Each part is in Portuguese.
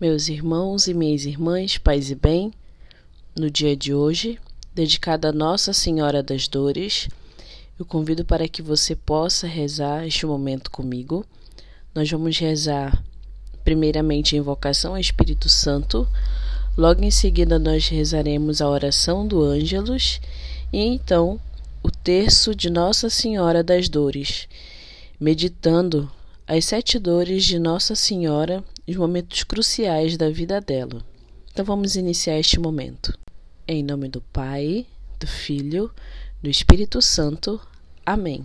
Meus irmãos e minhas irmãs, paz e bem, no dia de hoje, dedicado a Nossa Senhora das Dores, eu convido para que você possa rezar este momento comigo. Nós vamos rezar primeiramente a invocação ao Espírito Santo, logo em seguida nós rezaremos a oração do Ângelus e então o terço de Nossa Senhora das Dores, meditando as sete dores de Nossa Senhora os momentos cruciais da vida dela. Então vamos iniciar este momento. Em nome do Pai, do Filho, do Espírito Santo. Amém.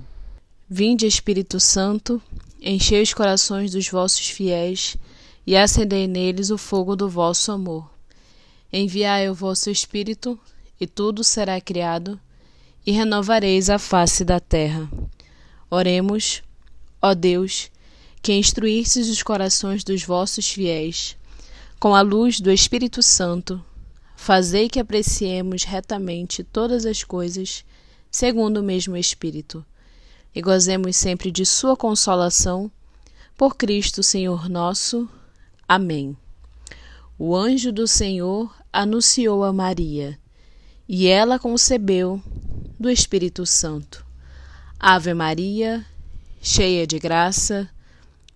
Vinde, Espírito Santo, enchei os corações dos vossos fiéis e acendei neles o fogo do vosso amor. Enviai o vosso Espírito, e tudo será criado e renovareis a face da terra. Oremos, ó Deus, que instruístes os corações dos vossos fiéis, com a luz do Espírito Santo, fazei que apreciemos retamente todas as coisas, segundo o mesmo Espírito, e gozemos sempre de Sua consolação, por Cristo Senhor nosso. Amém. O anjo do Senhor anunciou a Maria, e ela concebeu do Espírito Santo. Ave Maria, cheia de graça,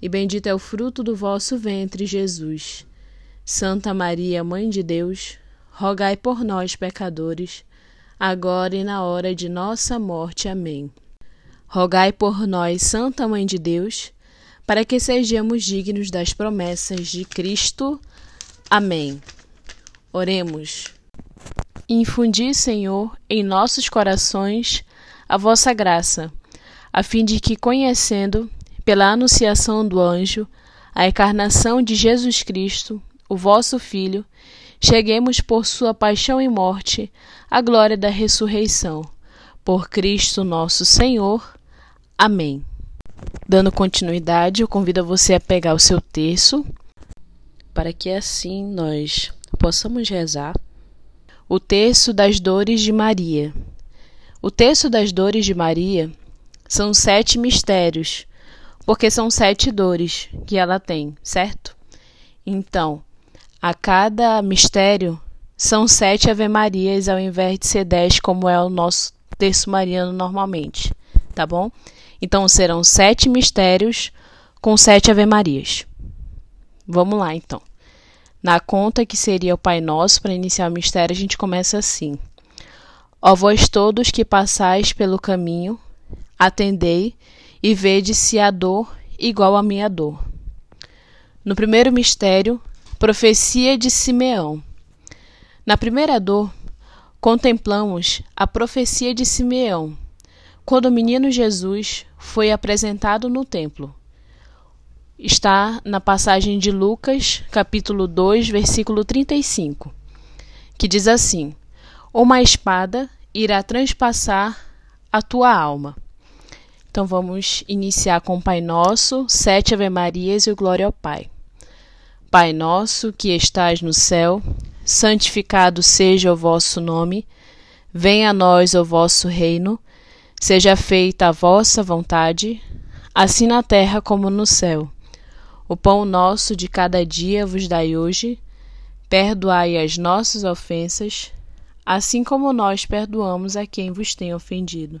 e bendito é o fruto do vosso ventre, Jesus. Santa Maria, Mãe de Deus, rogai por nós, pecadores, agora e na hora de nossa morte. Amém. Rogai por nós, Santa Mãe de Deus, para que sejamos dignos das promessas de Cristo. Amém. Oremos. Infundi, Senhor, em nossos corações a vossa graça, a fim de que, conhecendo, pela anunciação do anjo, a encarnação de Jesus Cristo, o vosso Filho, cheguemos por sua paixão e morte à glória da ressurreição. Por Cristo nosso Senhor. Amém. Dando continuidade, eu convido você a pegar o seu terço, para que assim nós possamos rezar o terço das dores de Maria. O terço das dores de Maria são sete mistérios, porque são sete dores que ela tem, certo? Então, a cada mistério são sete Ave-Marias ao invés de ser dez, como é o nosso terço mariano normalmente, tá bom? Então serão sete mistérios com sete Ave-Marias. Vamos lá, então. Na conta que seria o Pai Nosso, para iniciar o mistério, a gente começa assim: Ó vós todos que passais pelo caminho, atendei e vede se há dor igual à minha dor. No primeiro mistério, profecia de Simeão. Na primeira dor, contemplamos a profecia de Simeão, quando o menino Jesus foi apresentado no templo está na passagem de Lucas, capítulo 2, versículo 35, que diz assim: Uma espada irá transpassar a tua alma. Então vamos iniciar com o Pai Nosso, sete Ave-Marias e o Glória ao Pai. Pai nosso que estás no céu, santificado seja o vosso nome, venha a nós o vosso reino, seja feita a vossa vontade, assim na terra como no céu. O pão nosso de cada dia vos dai hoje. Perdoai as nossas ofensas, assim como nós perdoamos a quem vos tem ofendido.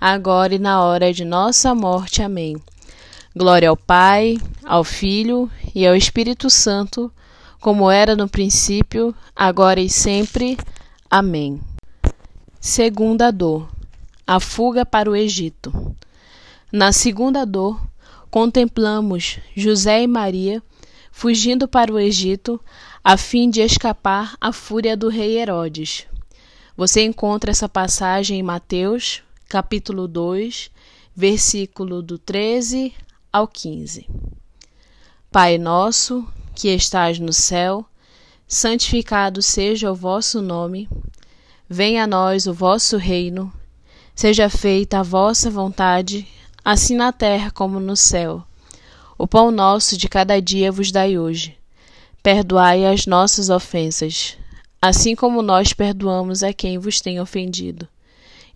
agora e na hora de nossa morte. Amém. Glória ao Pai, ao Filho e ao Espírito Santo como era no princípio, agora e sempre. Amém. Segunda dor: a fuga para o Egito. Na segunda dor, contemplamos José e Maria fugindo para o Egito a fim de escapar à fúria do rei Herodes. Você encontra essa passagem em Mateus, capítulo 2, versículo do 13 ao 15. Pai nosso, que estás no céu, santificado seja o vosso nome. Venha a nós o vosso reino. Seja feita a vossa vontade, assim na terra como no céu. O pão nosso de cada dia vos dai hoje. Perdoai as nossas ofensas, assim como nós perdoamos a quem vos tem ofendido.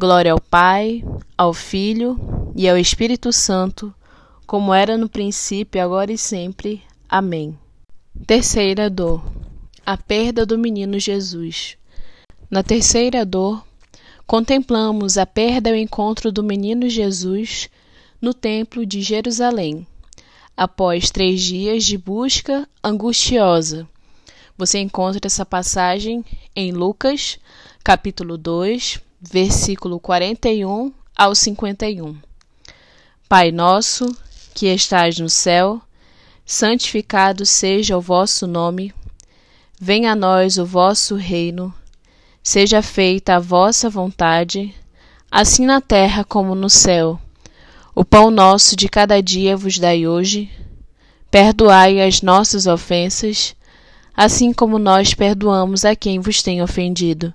Glória ao Pai, ao Filho e ao Espírito Santo, como era no princípio, agora e sempre. Amém. Terceira dor: a perda do menino Jesus. Na terceira dor, contemplamos a perda e o encontro do menino Jesus no Templo de Jerusalém, após três dias de busca angustiosa. Você encontra essa passagem em Lucas, capítulo 2, versículo 41 ao 51. Pai nosso, que estás no céu, santificado seja o vosso nome. Venha a nós o vosso reino. Seja feita a vossa vontade, assim na terra como no céu. O pão nosso de cada dia vos dai hoje. Perdoai as nossas ofensas, assim como nós perdoamos a quem vos tem ofendido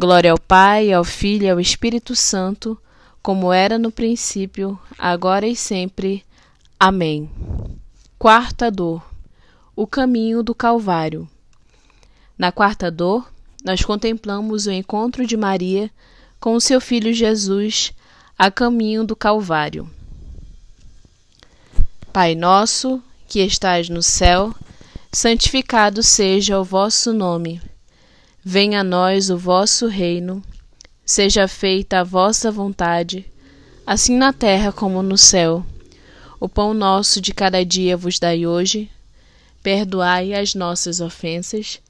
Glória ao Pai, ao Filho e ao Espírito Santo, como era no princípio, agora e sempre. Amém. Quarta dor: o caminho do Calvário. Na quarta dor, nós contemplamos o encontro de Maria com o seu filho Jesus a caminho do Calvário. Pai nosso, que estais no céu, santificado seja o vosso nome. Venha a nós o vosso reino, seja feita a vossa vontade, assim na terra como no céu. O pão nosso de cada dia vos dai hoje. Perdoai as nossas ofensas,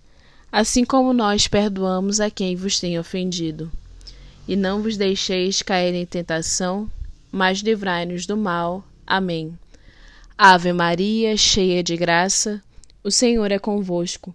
assim como nós perdoamos a quem vos tem ofendido. E não vos deixeis cair em tentação, mas livrai-nos do mal. Amém. Ave Maria, cheia de graça, o Senhor é convosco.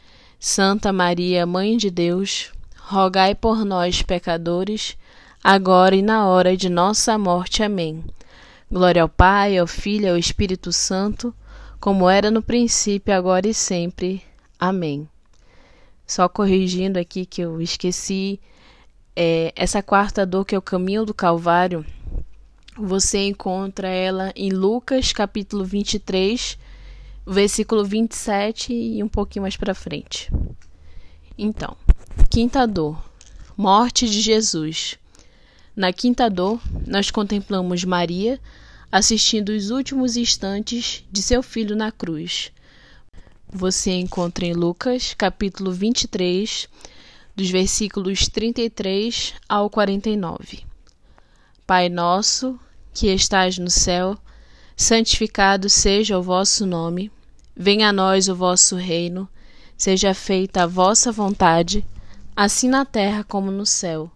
Santa Maria, Mãe de Deus, rogai por nós, pecadores, agora e na hora de nossa morte. Amém. Glória ao Pai, ao Filho e ao Espírito Santo, como era no princípio, agora e sempre. Amém. Só corrigindo aqui que eu esqueci, é, essa quarta dor que é o caminho do Calvário, você encontra ela em Lucas capítulo 23, versículo 27 e um pouquinho mais para frente. Então, quinta dor, morte de Jesus. Na quinta dor, nós contemplamos Maria assistindo os últimos instantes de seu filho na cruz. Você encontra em Lucas, capítulo 23, dos versículos 33 ao 49. Pai nosso, que estás no céu, santificado seja o vosso nome. Venha a nós o vosso reino. Seja feita a vossa vontade, assim na terra como no céu.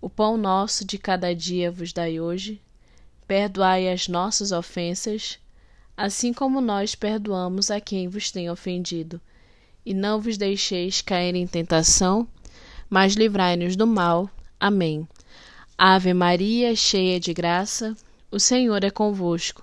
O pão nosso de cada dia vos dai hoje. Perdoai as nossas ofensas, assim como nós perdoamos a quem vos tem ofendido. E não vos deixeis cair em tentação, mas livrai-nos do mal. Amém. Ave Maria, cheia de graça, o Senhor é convosco.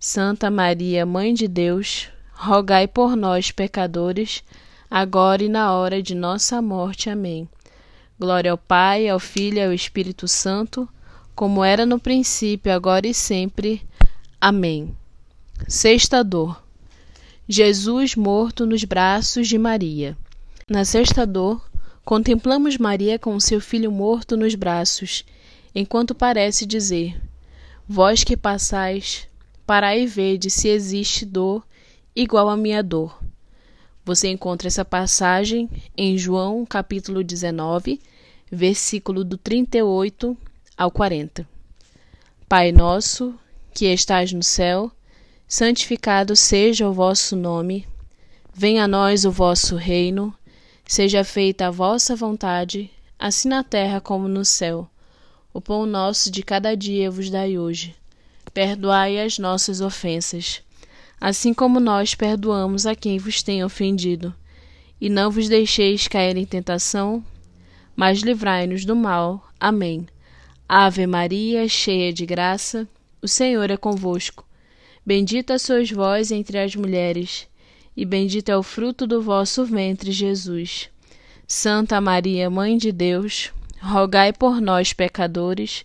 Santa Maria, Mãe de Deus, rogai por nós, pecadores, agora e na hora de nossa morte. Amém. Glória ao Pai, ao Filho e ao Espírito Santo, como era no princípio, agora e sempre. Amém. Sexta dor. Jesus morto nos braços de Maria. Na sexta dor, contemplamos Maria com seu filho morto nos braços, enquanto parece dizer: Vós que passais, parai e vede se existe dor igual à minha dor. Você encontra essa passagem em João capítulo 19, versículo do 38 ao 40. Pai nosso, que estás no céu, santificado seja o vosso nome. Venha a nós o vosso reino. Seja feita a vossa vontade, assim na terra como no céu. O pão nosso de cada dia vos dai hoje. Perdoai as nossas ofensas assim como nós perdoamos a quem vos tem ofendido. E não vos deixeis cair em tentação, mas livrai-nos do mal. Amém. Ave Maria, cheia de graça, o Senhor é convosco. Bendita sois vós entre as mulheres, e bendito é o fruto do vosso ventre, Jesus. Santa Maria, Mãe de Deus, rogai por nós, pecadores,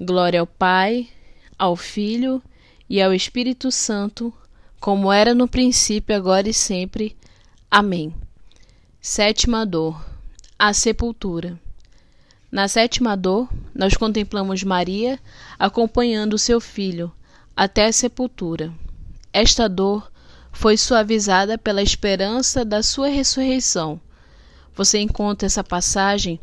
Glória ao Pai, ao Filho e ao Espírito Santo, como era no princípio, agora e sempre. Amém. Sétima dor: a sepultura. Na sétima dor, nós contemplamos Maria acompanhando seu filho até a sepultura. Esta dor foi suavizada pela esperança da sua ressurreição. Você encontra essa passagem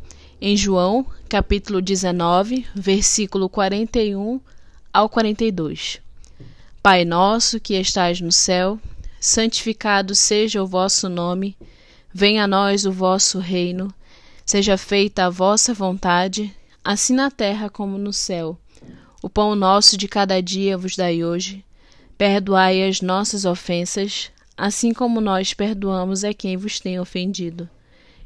em João, capítulo 19, versículo 41 ao 42. Pai nosso que estais no céu, santificado seja o vosso nome, venha a nós o vosso reino, seja feita a vossa vontade, assim na terra como no céu. O pão nosso de cada dia vos dai hoje. Perdoai as nossas ofensas, assim como nós perdoamos a quem vos tem ofendido.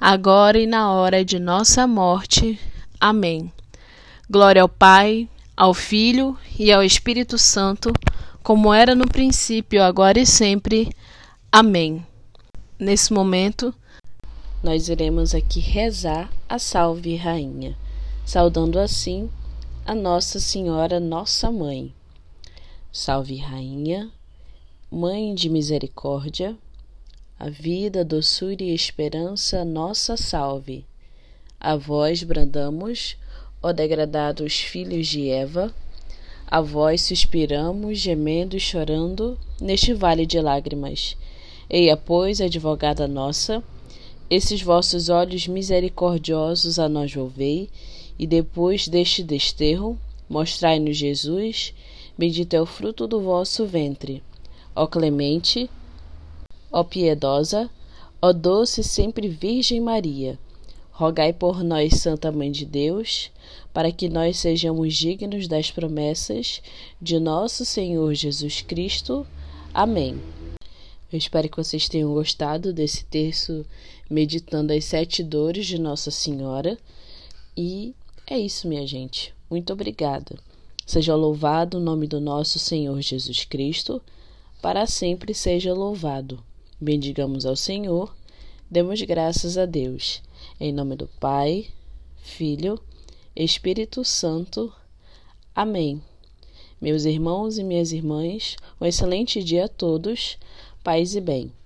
agora e na hora de nossa morte. Amém. Glória ao Pai, ao Filho e ao Espírito Santo, como era no princípio, agora e sempre. Amém. Nesse momento, nós iremos aqui rezar a Salve Rainha, saudando assim a Nossa Senhora, nossa Mãe. Salve Rainha, Mãe de misericórdia, a vida, doçura e esperança, nossa salve. A vós brandamos, ó degradados filhos de Eva, a vós suspiramos, gemendo e chorando, neste vale de lágrimas. Eia, pois, advogada nossa, esses vossos olhos misericordiosos a nós volvei, e depois deste desterro, mostrai-nos Jesus, bendito é o fruto do vosso ventre. Ó clemente, ó piedosa, ó doce sempre Virgem Maria, rogai por nós, Santa Mãe de Deus, para que nós sejamos dignos das promessas de nosso Senhor Jesus Cristo. Amém. Eu espero que vocês tenham gostado desse texto meditando as sete dores de Nossa Senhora. E é isso, minha gente. Muito obrigada. Seja louvado o nome do nosso Senhor Jesus Cristo, para sempre seja louvado. Bendigamos ao Senhor, demos graças a Deus. Em nome do Pai, Filho, Espírito Santo. Amém. Meus irmãos e minhas irmãs, um excelente dia a todos, paz e bem.